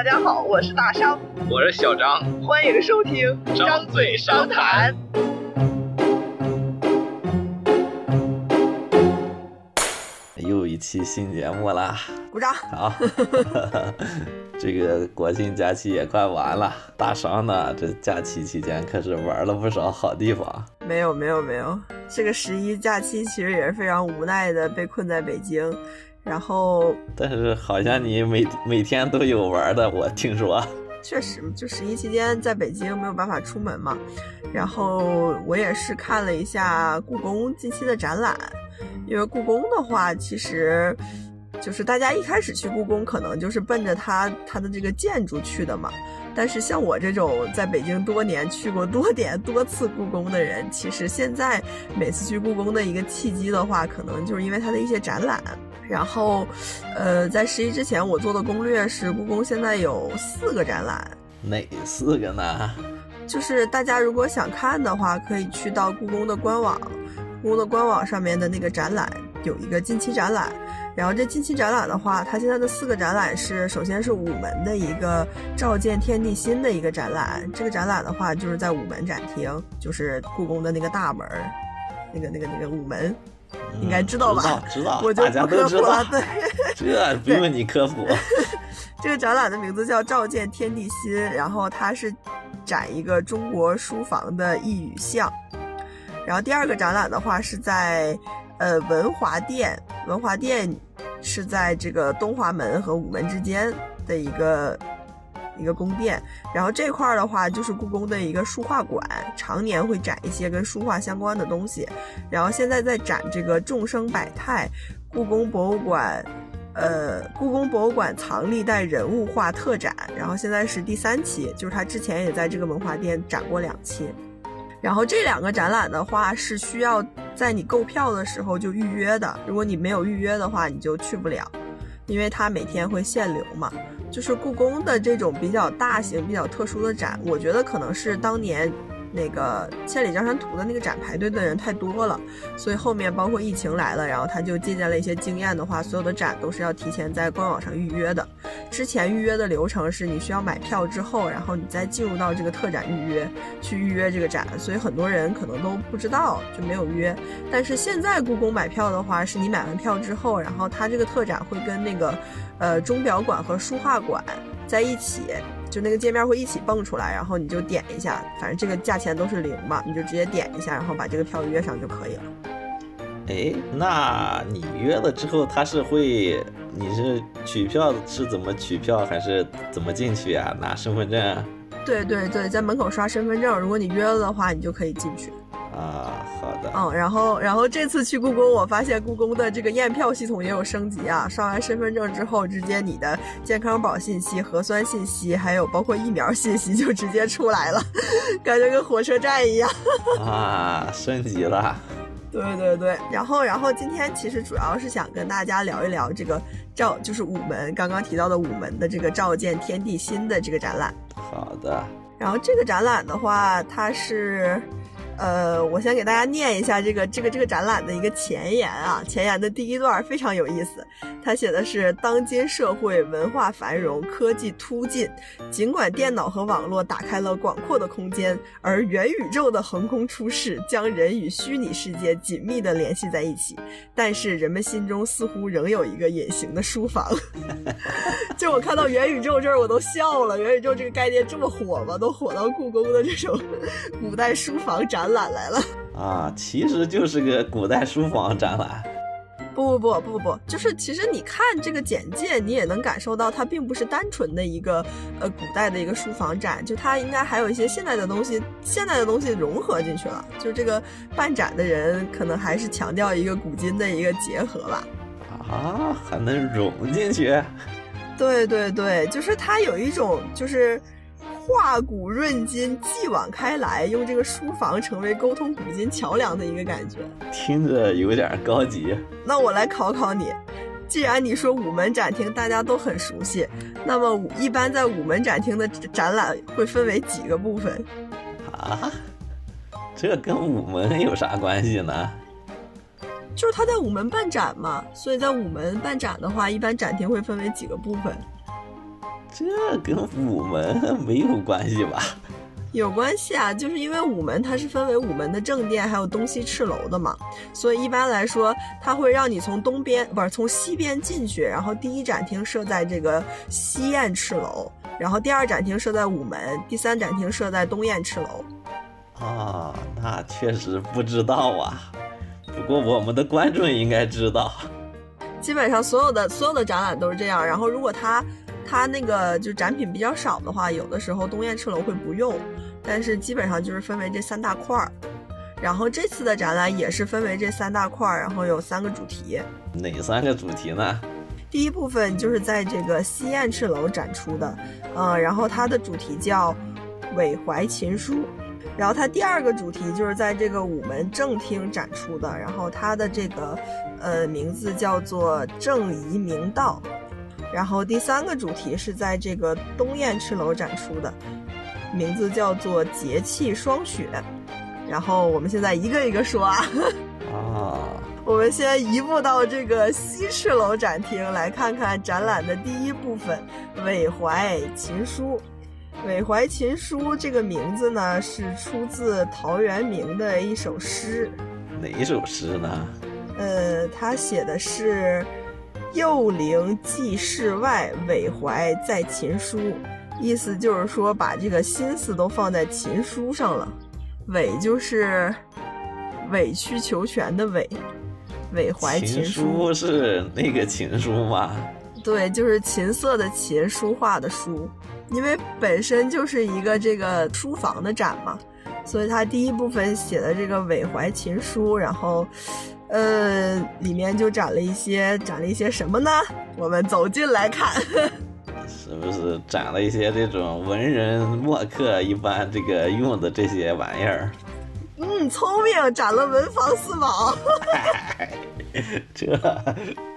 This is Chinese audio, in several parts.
大家好，我是大商，我是小张，欢迎收听张嘴商谈。又一期新节目啦！鼓掌。好，这个国庆假期也快完了，大商呢，这假期期间可是玩了不少好地方。没有没有没有，这个十一假期其实也是非常无奈的，被困在北京。然后，但是好像你每每天都有玩的，我听说。确实，就十一期间在北京没有办法出门嘛。然后我也是看了一下故宫近期的展览，因为故宫的话，其实就是大家一开始去故宫，可能就是奔着它它的这个建筑去的嘛。但是像我这种在北京多年、去过多点多次故宫的人，其实现在每次去故宫的一个契机的话，可能就是因为它的一些展览。然后，呃，在十一之前，我做的攻略是故宫现在有四个展览，哪四个呢？就是大家如果想看的话，可以去到故宫的官网，故宫的官网上面的那个展览有一个近期展览。然后这近期展览的话，它现在的四个展览是，首先是午门的一个照见天地心的一个展览，这个展览的话就是在午门展厅，就是故宫的那个大门，那个那个那个午门。应该知道吧？知道，我就不科普了。对，这不用你科普。这个展览的名字叫“照见天地心”，然后它是展一个中国书房的一语像。然后第二个展览的话是在呃文华殿，文华殿是在这个东华门和午门之间的一个。一个宫殿，然后这块儿的话就是故宫的一个书画馆，常年会展一些跟书画相关的东西。然后现在在展这个众生百态，故宫博物馆，呃，故宫博物馆藏历代人物画特展。然后现在是第三期，就是他之前也在这个文华殿展过两期。然后这两个展览的话是需要在你购票的时候就预约的，如果你没有预约的话，你就去不了，因为它每天会限流嘛。就是故宫的这种比较大型、比较特殊的展，我觉得可能是当年。那个《千里江山图》的那个展排队的人太多了，所以后面包括疫情来了，然后他就借鉴了一些经验的话，所有的展都是要提前在官网上预约的。之前预约的流程是你需要买票之后，然后你再进入到这个特展预约去预约这个展，所以很多人可能都不知道就没有约。但是现在故宫买票的话，是你买完票之后，然后它这个特展会跟那个呃钟表馆和书画馆在一起。就那个界面会一起蹦出来，然后你就点一下，反正这个价钱都是零嘛，你就直接点一下，然后把这个票约上就可以了。哎，那你约了之后，他是会，你是取票是怎么取票，还是怎么进去啊？拿身份证？对对对，在门口刷身份证，如果你约了的话，你就可以进去。啊，好的。嗯，然后，然后这次去故宫，我发现故宫的这个验票系统也有升级啊。刷完身份证之后，直接你的健康宝信息、核酸信息，还有包括疫苗信息就直接出来了，感觉跟火车站一样。啊，升级了。对对对，然后，然后今天其实主要是想跟大家聊一聊这个照，就是午门刚刚提到的午门的这个照见天地心的这个展览。好的。然后这个展览的话，它是。呃，我先给大家念一下这个这个这个展览的一个前言啊，前言的第一段非常有意思，他写的是当今社会文化繁荣，科技突进，尽管电脑和网络打开了广阔的空间，而元宇宙的横空出世将人与虚拟世界紧密的联系在一起，但是人们心中似乎仍有一个隐形的书房。就我看到元宇宙这儿我都笑了，元宇宙这个概念这么火吗？都火到故宫的这种古代书房展。览来了啊，其实就是个古代书房展览。不不不不不不，就是其实你看这个简介，你也能感受到它并不是单纯的一个呃古代的一个书房展，就它应该还有一些现代的东西，现代的东西融合进去了。就这个办展的人可能还是强调一个古今的一个结合吧。啊，还能融进去？对对对，就是它有一种就是。化古润今，继往开来，用这个书房成为沟通古今桥梁的一个感觉，听着有点高级。那我来考考你，既然你说午门展厅大家都很熟悉，那么一般在午门展厅的展览会分为几个部分？啊？这跟午门有啥关系呢？就是他在午门办展嘛，所以在午门办展的话，一般展厅会分为几个部分。这跟午门没有关系吧？有关系啊，就是因为午门它是分为午门的正殿还有东西赤楼的嘛，所以一般来说，它会让你从东边不是从西边进去，然后第一展厅设在这个西燕赤楼，然后第二展厅设在午门，第三展厅设在东燕赤楼。啊，那确实不知道啊，不过我们的观众应该知道。基本上所有的所有的展览都是这样，然后如果它它那个就展品比较少的话，有的时候东燕赤楼会不用。但是基本上就是分为这三大块儿，然后这次的展览也是分为这三大块儿，然后有三个主题。哪三个主题呢？第一部分就是在这个西燕赤楼展出的，嗯，然后它的主题叫韦怀琴书。然后它第二个主题就是在这个午门正厅展出的，然后它的这个呃名字叫做正仪明道。然后第三个主题是在这个东燕赤楼展出的。名字叫做节气霜雪，然后我们现在一个一个说啊。啊，我们先移步到这个西赤楼展厅来看看展览的第一部分《韦怀琴书》。《韦怀琴书》这个名字呢，是出自陶渊明的一首诗。哪一首诗呢？呃，他写的是“幼灵寄世外，委怀在琴书”。意思就是说，把这个心思都放在琴书上了。委就是委曲求全的委，委怀琴书是那个琴书吗？对，就是琴瑟的琴，书画的书。因为本身就是一个这个书房的展嘛，所以他第一部分写的这个委怀琴书，然后，呃，里面就展了一些，展了一些什么呢？我们走进来看。是不是展了一些这种文人墨客一般这个用的这些玩意儿？嗯，聪明，展了文房四宝。这，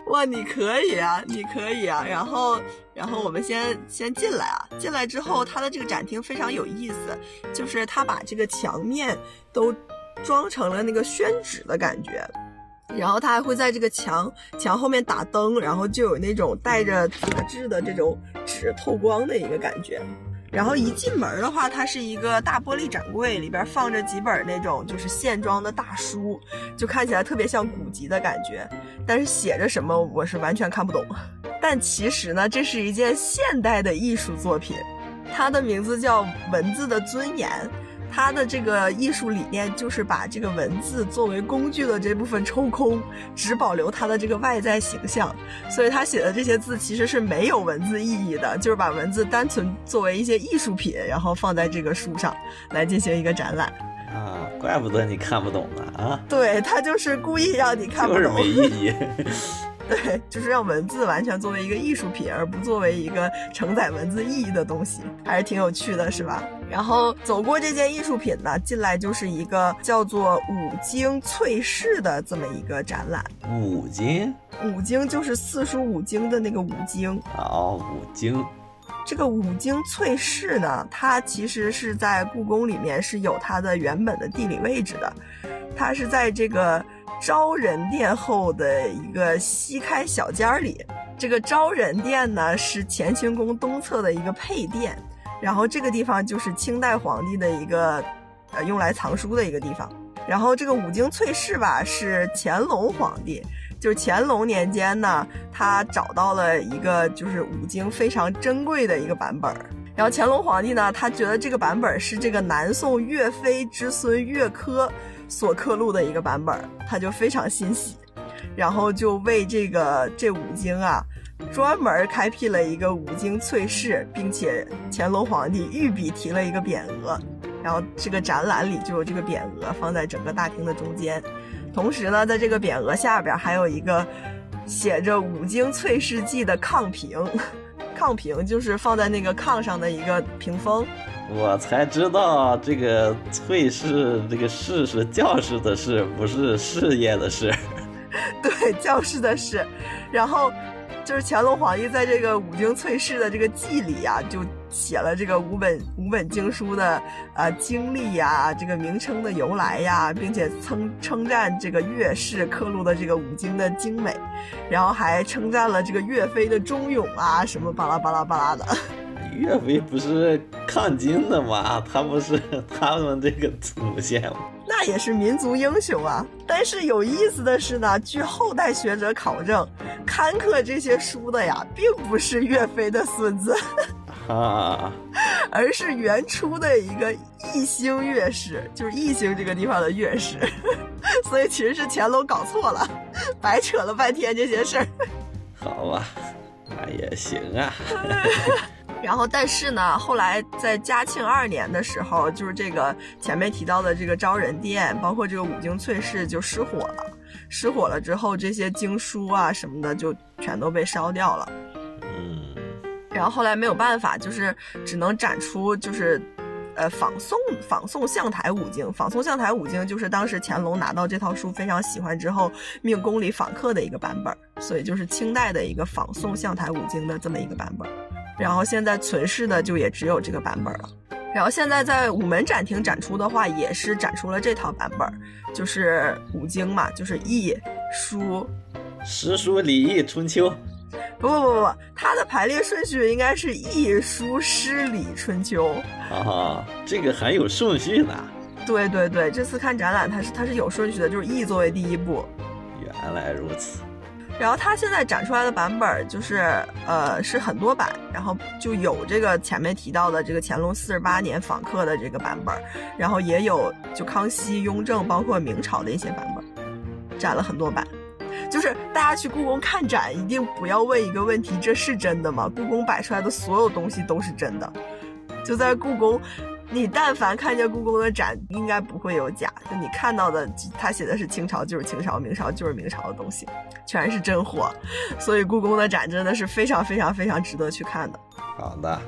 哇，你可以啊，你可以啊。然后，然后我们先先进来啊。进来之后，它的这个展厅非常有意思，就是它把这个墙面都装成了那个宣纸的感觉。然后他还会在这个墙墙后面打灯，然后就有那种带着杂质的这种纸透光的一个感觉。然后一进门的话，它是一个大玻璃展柜，里边放着几本那种就是线装的大书，就看起来特别像古籍的感觉。但是写着什么我是完全看不懂。但其实呢，这是一件现代的艺术作品，它的名字叫《文字的尊严》。他的这个艺术理念就是把这个文字作为工具的这部分抽空，只保留它的这个外在形象。所以他写的这些字其实是没有文字意义的，就是把文字单纯作为一些艺术品，然后放在这个书上来进行一个展览。啊，怪不得你看不懂呢啊！对他就是故意让你看不懂，就是没意义。对，就是让文字完全作为一个艺术品，而不作为一个承载文字意义的东西，还是挺有趣的，是吧？然后走过这件艺术品呢，进来就是一个叫做五经翠饰的这么一个展览。五经？五经就是四书五经的那个五经。哦，五经。这个五经翠饰呢，它其实是在故宫里面是有它的原本的地理位置的，它是在这个。昭仁殿后的一个西开小间里，这个昭仁殿呢是乾清宫东侧的一个配殿，然后这个地方就是清代皇帝的一个呃用来藏书的一个地方。然后这个五经翠饰吧是乾隆皇帝，就是乾隆年间呢，他找到了一个就是五经非常珍贵的一个版本。然后乾隆皇帝呢，他觉得这个版本是这个南宋岳飞之孙岳珂。所刻录的一个版本，他就非常欣喜，然后就为这个这五经啊，专门开辟了一个五经翠饰，并且乾隆皇帝御笔提了一个匾额，然后这个展览里就有这个匾额放在整个大厅的中间，同时呢，在这个匾额下边还有一个写着“五经翠饰记”的炕屏，炕屏就是放在那个炕上的一个屏风。我才知道这个“翠”是这个“室”是教室的“室”，不是事业的“事”。对，教室的“室”。然后就是乾隆皇帝在这个五经翠室的这个祭里啊，就写了这个五本五本经书的呃经历呀，这个名称的由来呀，并且称称赞这个岳氏刻录的这个五经的精美，然后还称赞了这个岳飞的忠勇啊，什么巴拉巴拉巴拉的。岳飞不是抗金的吗？他不是他们这个祖先吗？那也是民族英雄啊！但是有意思的是呢，据后代学者考证，刊刻这些书的呀，并不是岳飞的孙子，啊，而是原初的一个异星月氏，就是异星这个地方的月氏。所以其实是乾隆搞错了，白扯了半天这些事儿。好吧，那也行啊。然后，但是呢，后来在嘉庆二年的时候，就是这个前面提到的这个昭仁殿，包括这个五经翠室就失火了。失火了之后，这些经书啊什么的就全都被烧掉了。然后后来没有办法，就是只能展出就是，呃，仿宋仿宋相台五经。仿宋相台五经就是当时乾隆拿到这套书非常喜欢之后，命宫里仿刻的一个版本，所以就是清代的一个仿宋相台五经的这么一个版本。然后现在存世的就也只有这个版本了。然后现在在午门展厅展出的话，也是展出了这套版本，就是五经嘛，就是易、书。诗书礼易春秋。不不不不，它的排列顺序应该是易、书、诗、礼、春秋。啊，这个还有顺序呢。对对对，这次看展览它是它是有顺序的，就是易作为第一步。原来如此。然后它现在展出来的版本就是，呃，是很多版，然后就有这个前面提到的这个乾隆四十八年访客的这个版本，然后也有就康熙、雍正，包括明朝的一些版本，展了很多版。就是大家去故宫看展，一定不要问一个问题：这是真的吗？故宫摆出来的所有东西都是真的。就在故宫，你但凡看见故宫的展，应该不会有假。就你看到的，他写的是清朝就是清朝，明朝就是明朝的东西，全是真货。所以故宫的展真的是非常非常非常值得去看的。好的。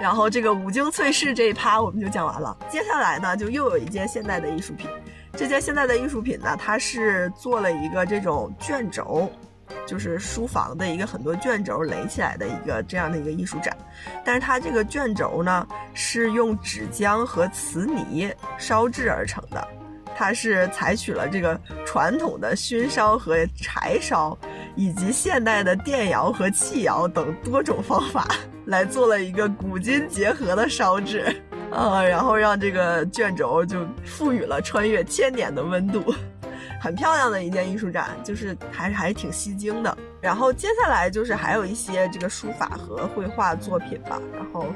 然后这个五经翠室这一趴我们就讲完了，接下来呢，就又有一件现代的艺术品。这件现代的艺术品呢，它是做了一个这种卷轴。就是书房的一个很多卷轴垒起来的一个这样的一个艺术展，但是它这个卷轴呢是用纸浆和瓷泥烧制而成的，它是采取了这个传统的熏烧和柴烧，以及现代的电窑和气窑等多种方法来做了一个古今结合的烧制，呃，然后让这个卷轴就赋予了穿越千年的温度。很漂亮的一件艺术展，就是还是还是挺吸睛的。然后接下来就是还有一些这个书法和绘画作品吧，然后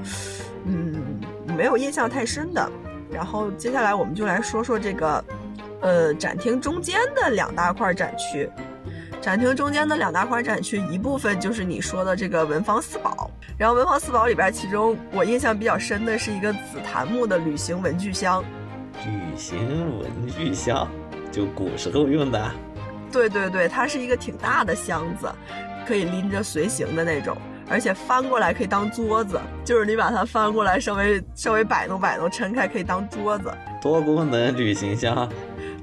嗯没有印象太深的。然后接下来我们就来说说这个呃展厅中间的两大块展区。展厅中间的两大块展区，一部分就是你说的这个文房四宝，然后文房四宝里边，其中我印象比较深的是一个紫檀木的旅行文具箱。旅行文具箱。就古时候用的，对对对，它是一个挺大的箱子，可以拎着随行的那种，而且翻过来可以当桌子，就是你把它翻过来，稍微稍微摆弄摆弄，撑开可以当桌子。多功能旅行箱。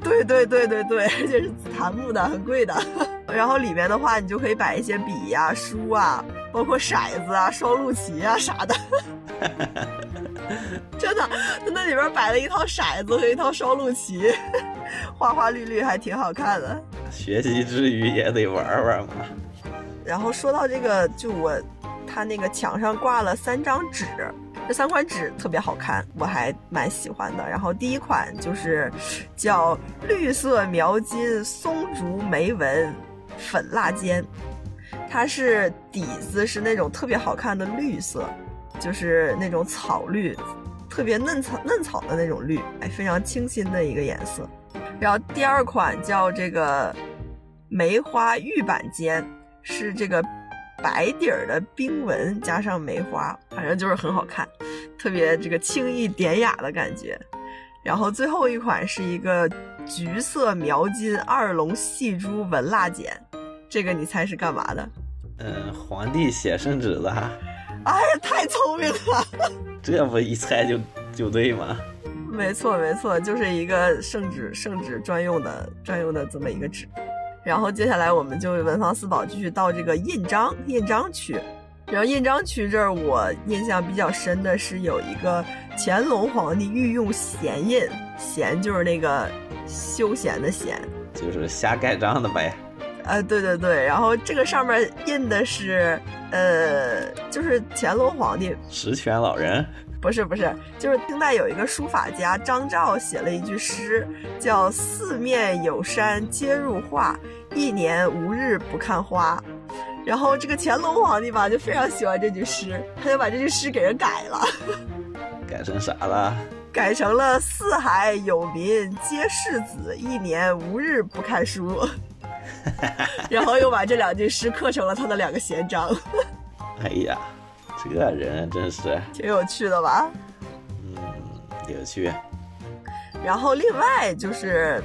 对对对对对，而且是紫檀木的，很贵的。然后里面的话，你就可以摆一些笔呀、啊、书啊，包括骰子啊、双陆棋啊啥的。真的，他那里边摆了一套骰子和一套双陆棋，花花绿绿，还挺好看的。学习之余也得玩玩嘛。然后说到这个，就我，他那个墙上挂了三张纸，这三款纸特别好看，我还蛮喜欢的。然后第一款就是叫绿色描金松竹梅纹粉蜡笺，它是底子是那种特别好看的绿色。就是那种草绿，特别嫩草嫩草的那种绿，哎，非常清新的一个颜色。然后第二款叫这个梅花玉板笺，是这个白底儿的冰纹加上梅花，反正就是很好看，特别这个轻易典雅的感觉。然后最后一款是一个橘色描金二龙戏珠纹蜡剪，这个你猜是干嘛的？嗯，皇帝写圣旨的。哎呀，太聪明了！这不一猜就就对吗？没错，没错，就是一个圣旨圣旨专用的专用的这么一个纸。然后接下来我们就文房四宝继续到这个印章印章区。然后印章区这儿，我印象比较深的是有一个乾隆皇帝御用闲印，闲就是那个休闲的闲，就是瞎盖章的呗。呃，对对对，然后这个上面印的是，呃，就是乾隆皇帝，十全老人，不是不是，就是清代有一个书法家张照写了一句诗，叫“四面有山皆入画，一年无日不看花”。然后这个乾隆皇帝吧，就非常喜欢这句诗，他就把这句诗给人改了，改成啥了？改成了“四海有民皆士子，一年无日不看书 ”。然后又把这两句诗刻成了他的两个闲章。哎呀，这个人真是挺有趣的吧？嗯，有趣。然后另外就是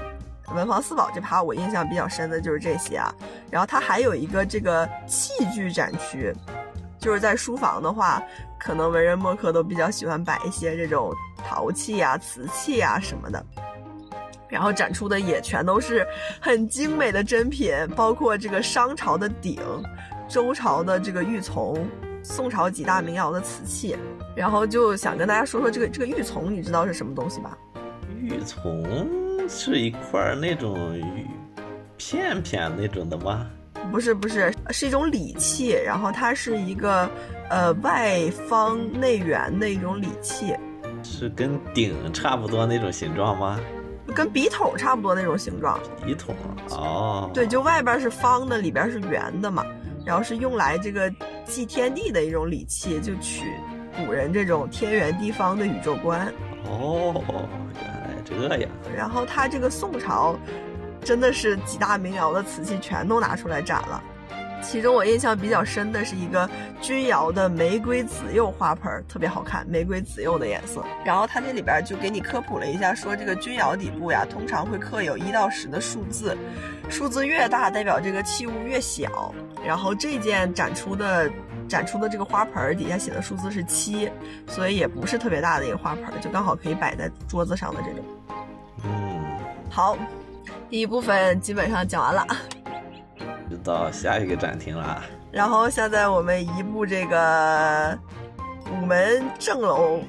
文房四宝这趴，我印象比较深的就是这些啊。然后它还有一个这个器具展区，就是在书房的话，可能文人墨客都比较喜欢摆一些这种陶器啊、瓷器啊什么的。然后展出的也全都是很精美的珍品，包括这个商朝的鼎、周朝的这个玉琮、宋朝几大名窑的瓷器。然后就想跟大家说说这个这个玉琮，你知道是什么东西吧？玉琮是一块那种玉片片那种的吗？不是不是，是一种礼器，然后它是一个呃外方内圆的一种礼器，是跟鼎差不多那种形状吗？跟笔筒差不多那种形状。笔筒哦，对，就外边是方的，里边是圆的嘛，然后是用来这个祭天地的一种礼器，就取古人这种天圆地方的宇宙观。哦，原来这样。然后他这个宋朝。真的是几大名窑的瓷器全都拿出来展了，其中我印象比较深的是一个钧窑的玫瑰紫釉花盆，特别好看，玫瑰紫釉的颜色。然后它那里边就给你科普了一下，说这个钧窑底部呀，通常会刻有一到十的数字，数字越大代表这个器物越小。然后这件展出的展出的这个花盆底下写的数字是七，所以也不是特别大的一个花盆，就刚好可以摆在桌子上的这种。嗯，好。第一部分基本上讲完了，就到下一个展厅了。然后现在我们移步这个午门正楼，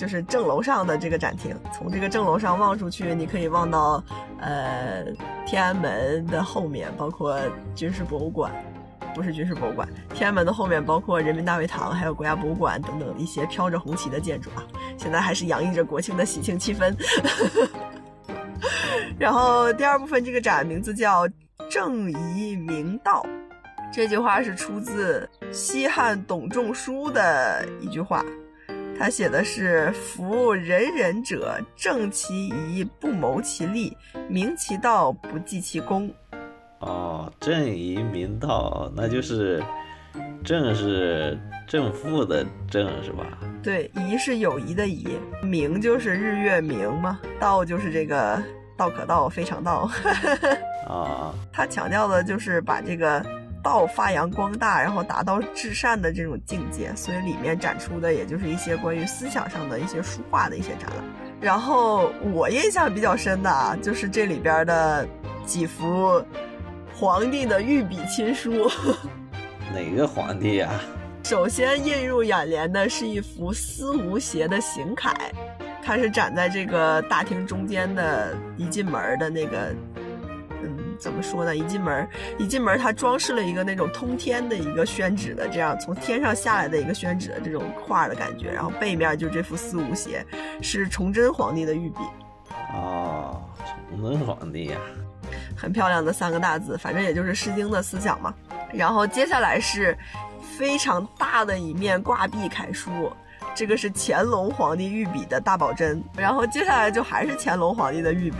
就是正楼上的这个展厅。从这个正楼上望出去，你可以望到呃天安门的后面，包括军事博物馆，不是军事博物馆，天安门的后面包括人民大会堂，还有国家博物馆等等一些飘着红旗的建筑啊。现在还是洋溢着国庆的喜庆气氛。然后第二部分这个展名字叫“正仪明道”，这句话是出自西汉董仲舒的一句话，他写的是“夫仁人者，正其仪，不谋其利；明其道，不计其功。”哦，正仪明道，那就是正是正负的正，是吧？对，仪是友谊的仪，明就是日月明嘛，道就是这个。道可道，非常道。啊，他强调的就是把这个道发扬光大，然后达到至善的这种境界。所以里面展出的也就是一些关于思想上的一些书画的一些展览。然后我印象比较深的啊，就是这里边的几幅皇帝的御笔亲书。哪个皇帝呀？首先映入眼帘的是一幅司无邪的行楷。它是展在这个大厅中间的，一进门的那个，怎么说呢？一进门，一进门，它装饰了一个那种通天的一个宣纸的，这样从天上下来的一个宣纸的这种画的感觉。然后背面就这幅四无邪，是崇祯皇帝的御笔。哦，崇祯皇帝呀，很漂亮的三个大字，反正也就是《诗经》的思想嘛。然后接下来是非常大的一面挂壁楷书。这个是乾隆皇帝御笔的大宝珍，然后接下来就还是乾隆皇帝的御笔，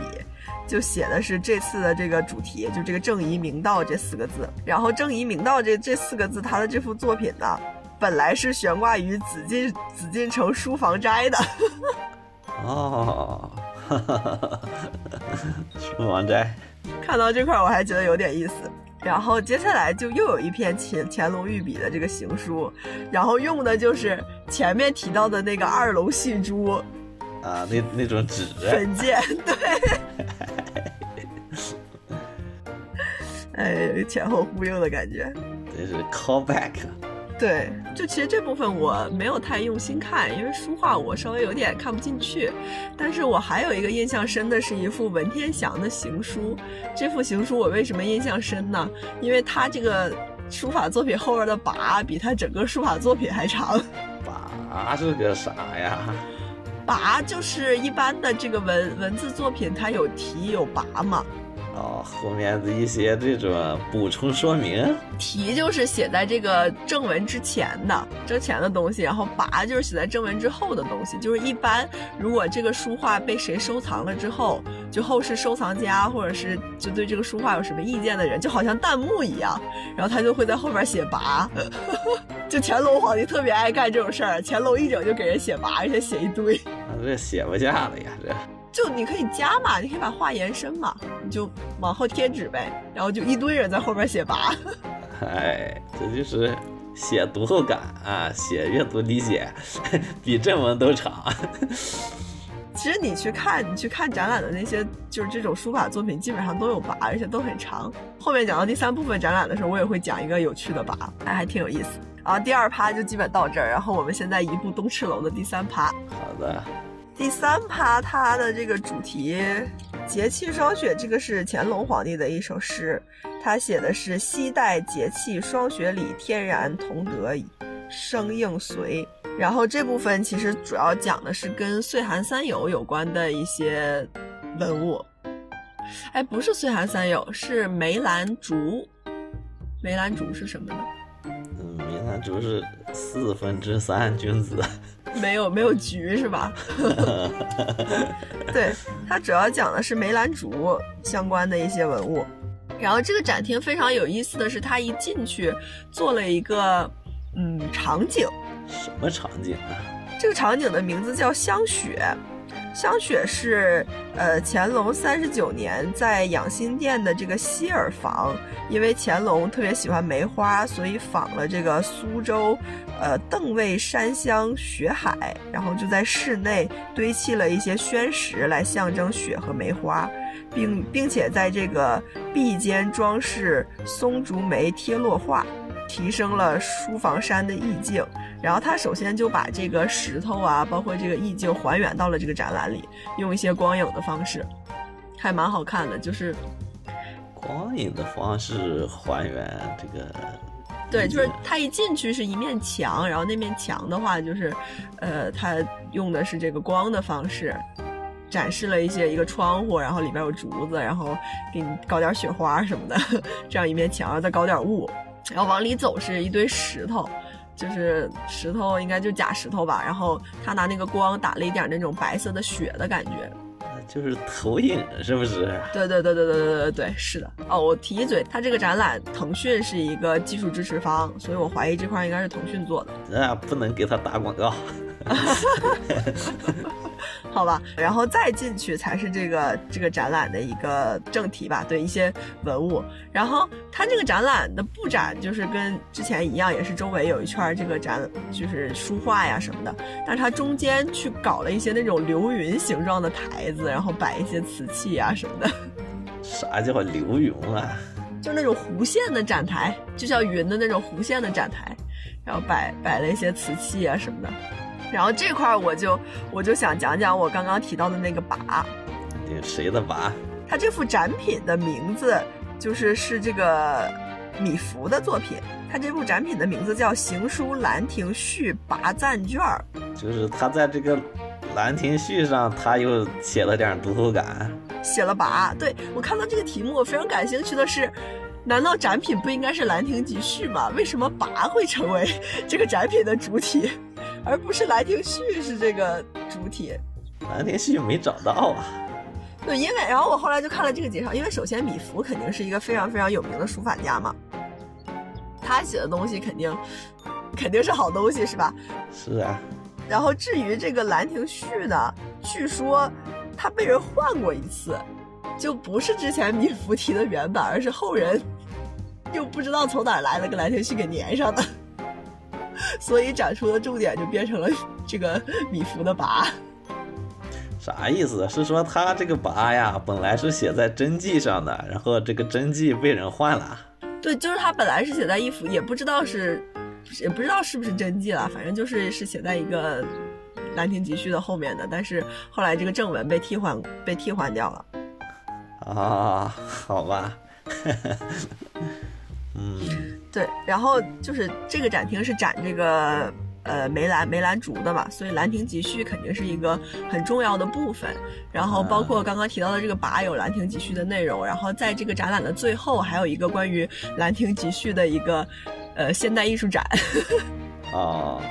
就写的是这次的这个主题，就这个正仪明道这四个字。然后正仪明道这这四个字，他的这幅作品呢，本来是悬挂于紫禁紫禁城书房斋的。哦，书房斋。看到这块我还觉得有点意思。然后接下来就又有一篇乾乾隆御笔的这个行书，然后用的就是前面提到的那个二龙戏珠，啊，那那种纸粉。剑，对，哎，前后呼应的感觉，这是 callback，对，就其实这部分我没有太用心看，因为书画我稍微有点看不进去。但是我还有一个印象深的是一幅文天祥的行书。这幅行书我为什么印象深呢？因为他这个书法作品后边的跋比他整个书法作品还长。跋是个啥呀？跋就是一般的这个文文字作品，它有题有跋嘛。哦，后面的一些这种补充说明，题就是写在这个正文之前的之前的东西，然后跋就是写在正文之后的东西。就是一般如果这个书画被谁收藏了之后，就后世收藏家或者是就对这个书画有什么意见的人，就好像弹幕一样，然后他就会在后边写跋。就乾隆皇帝特别爱干这种事儿，乾隆一整就给人写跋，而且写一堆。这写不下了呀，这。就你可以加嘛，你可以把话延伸嘛，你就往后贴纸呗，然后就一堆人在后边写跋。哎，这就是写读后感啊，写阅读理解 比正文都长。其实你去看，你去看展览的那些，就是这种书法作品，基本上都有跋，而且都很长。后面讲到第三部分展览的时候，我也会讲一个有趣的跋，还还挺有意思。然后第二趴就基本到这儿，然后我们现在移步东赤楼的第三趴。好的。第三趴，它的这个主题“节气霜雪”，这个是乾隆皇帝的一首诗，他写的是“西代节气霜雪里，天然同德生应随”。然后这部分其实主要讲的是跟岁寒三友有关的一些文物。哎，不是岁寒三友，是梅兰竹。梅兰竹是什么呢？嗯，梅兰竹是四分之三君子。没有没有菊是吧？对，它主要讲的是梅兰竹相关的一些文物。然后这个展厅非常有意思的是，它一进去做了一个嗯场景。什么场景啊？这个场景的名字叫香雪。香雪是呃乾隆三十九年在养心殿的这个希尔房，因为乾隆特别喜欢梅花，所以仿了这个苏州呃邓尉山香雪海，然后就在室内堆砌了一些宣石来象征雪和梅花，并并且在这个壁间装饰松竹梅贴落画，提升了书房山的意境。然后他首先就把这个石头啊，包括这个意境还原到了这个展览里，用一些光影的方式，还蛮好看的。就是光影的方式还原这个，对，就是他一进去是一面墙，然后那面墙的话就是，呃，他用的是这个光的方式，展示了一些一个窗户，然后里边有竹子，然后给你搞点雪花什么的，这样一面墙，再搞点雾，然后往里走是一堆石头。就是石头，应该就假石头吧。然后他拿那个光打了一点那种白色的雪的感觉，就是投影，是不是？对对对对对对对对，是的。哦，我提一嘴，他这个展览腾讯是一个技术支持方，所以我怀疑这块应该是腾讯做的。那不能给他打广告。好吧，然后再进去才是这个这个展览的一个正题吧。对一些文物，然后它这个展览的布展就是跟之前一样，也是周围有一圈这个展，就是书画呀什么的。但是它中间去搞了一些那种流云形状的台子，然后摆一些瓷器啊什么的。啥叫流云啊？就那种弧线的展台，就像云的那种弧线的展台，然后摆摆了一些瓷器啊什么的。然后这块我就我就想讲讲我刚刚提到的那个跋，谁的跋？他这幅展品的名字就是是这个米芾的作品。他这部展品的名字叫《行书兰亭序跋赞卷》，就是他在这个兰亭序上，他又写了点读后感，写了跋。对我看到这个题目，我非常感兴趣的是，难道展品不应该是《兰亭集序》吗？为什么跋会成为 这个展品的主体？而不是《兰亭序》是这个主体，《兰亭序》没找到啊。对，因为然后我后来就看了这个介绍，因为首先米芾肯定是一个非常非常有名的书法家嘛，他写的东西肯定肯定是好东西，是吧？是啊。然后至于这个《兰亭序》呢，据说他被人换过一次，就不是之前米芾提的原版，而是后人 又不知道从哪来了个《兰亭序》给粘上的。所以展出的重点就变成了 这个米芾的跋，啥意思？是说他这个跋呀，本来是写在真迹上的，然后这个真迹被人换了。对，就是他本来是写在一幅，也不知道是也不知道是不是真迹了，反正就是是写在一个《兰亭集序》的后面的，但是后来这个正文被替换被替换掉了。啊，好吧，嗯，对，然后就是这个展厅是展这个呃梅兰梅兰竹的嘛，所以《兰亭集序》肯定是一个很重要的部分。然后包括刚刚提到的这个跋有《兰亭集序》的内容，然后在这个展览的最后还有一个关于《兰亭集序》的一个呃现代艺术展。哦，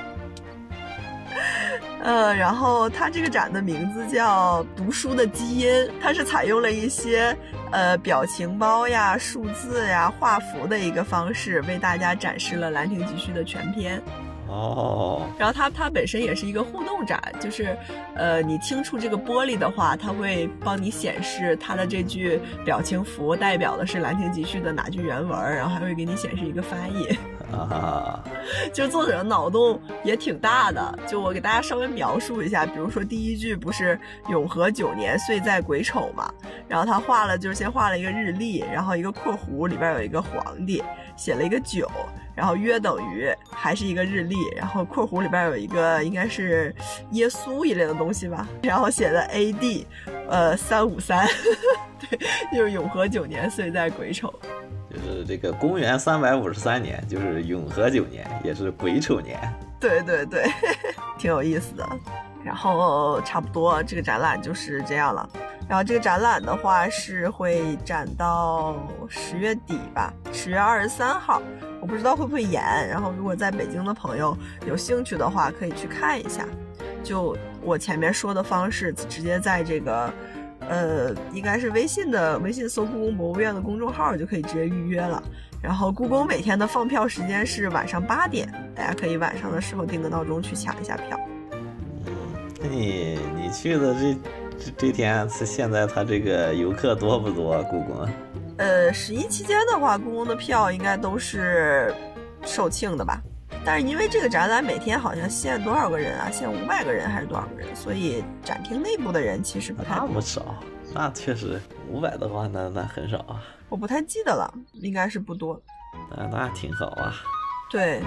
呃，然后它这个展的名字叫“读书的基因”，它是采用了一些呃表情包呀、数字呀、画符的一个方式，为大家展示了《兰亭集序》的全篇。哦，然后它它本身也是一个互动展，就是，呃，你轻触这个玻璃的话，它会帮你显示它的这句表情符代表的是《兰亭集序》的哪句原文，然后还会给你显示一个翻译。啊，就作者脑洞也挺大的，就我给大家稍微描述一下，比如说第一句不是永和九年岁在癸丑嘛，然后他画了就是先画了一个日历，然后一个括弧里边有一个皇帝，写了一个九，然后约等于还是一个日历，然后括弧里边有一个应该是耶稣一类的东西吧，然后写的 A.D. 呃三五三，对，就是永和九年岁在癸丑。这个公元三百五十三年，就是永和九年，也是癸丑年。对对对，挺有意思的。然后差不多这个展览就是这样了。然后这个展览的话是会展到十月底吧，十月二十三号，我不知道会不会延。然后如果在北京的朋友有兴趣的话，可以去看一下。就我前面说的方式，直接在这个。呃，应该是微信的微信搜故宫博物院的公众号就可以直接预约了。然后故宫每天的放票时间是晚上八点，大家可以晚上的时候定个闹钟去抢一下票。嗯，那你你去的这这这天是现在他这个游客多不多？故宫？呃，十一期间的话，故宫的票应该都是售罄的吧？但是因为这个展览每天好像限多少个人啊？限五百个人还是多少个人？所以展厅内部的人其实不太那么少，那确实五百的话，那那很少啊。我不太记得了，应该是不多。那那挺好啊。对，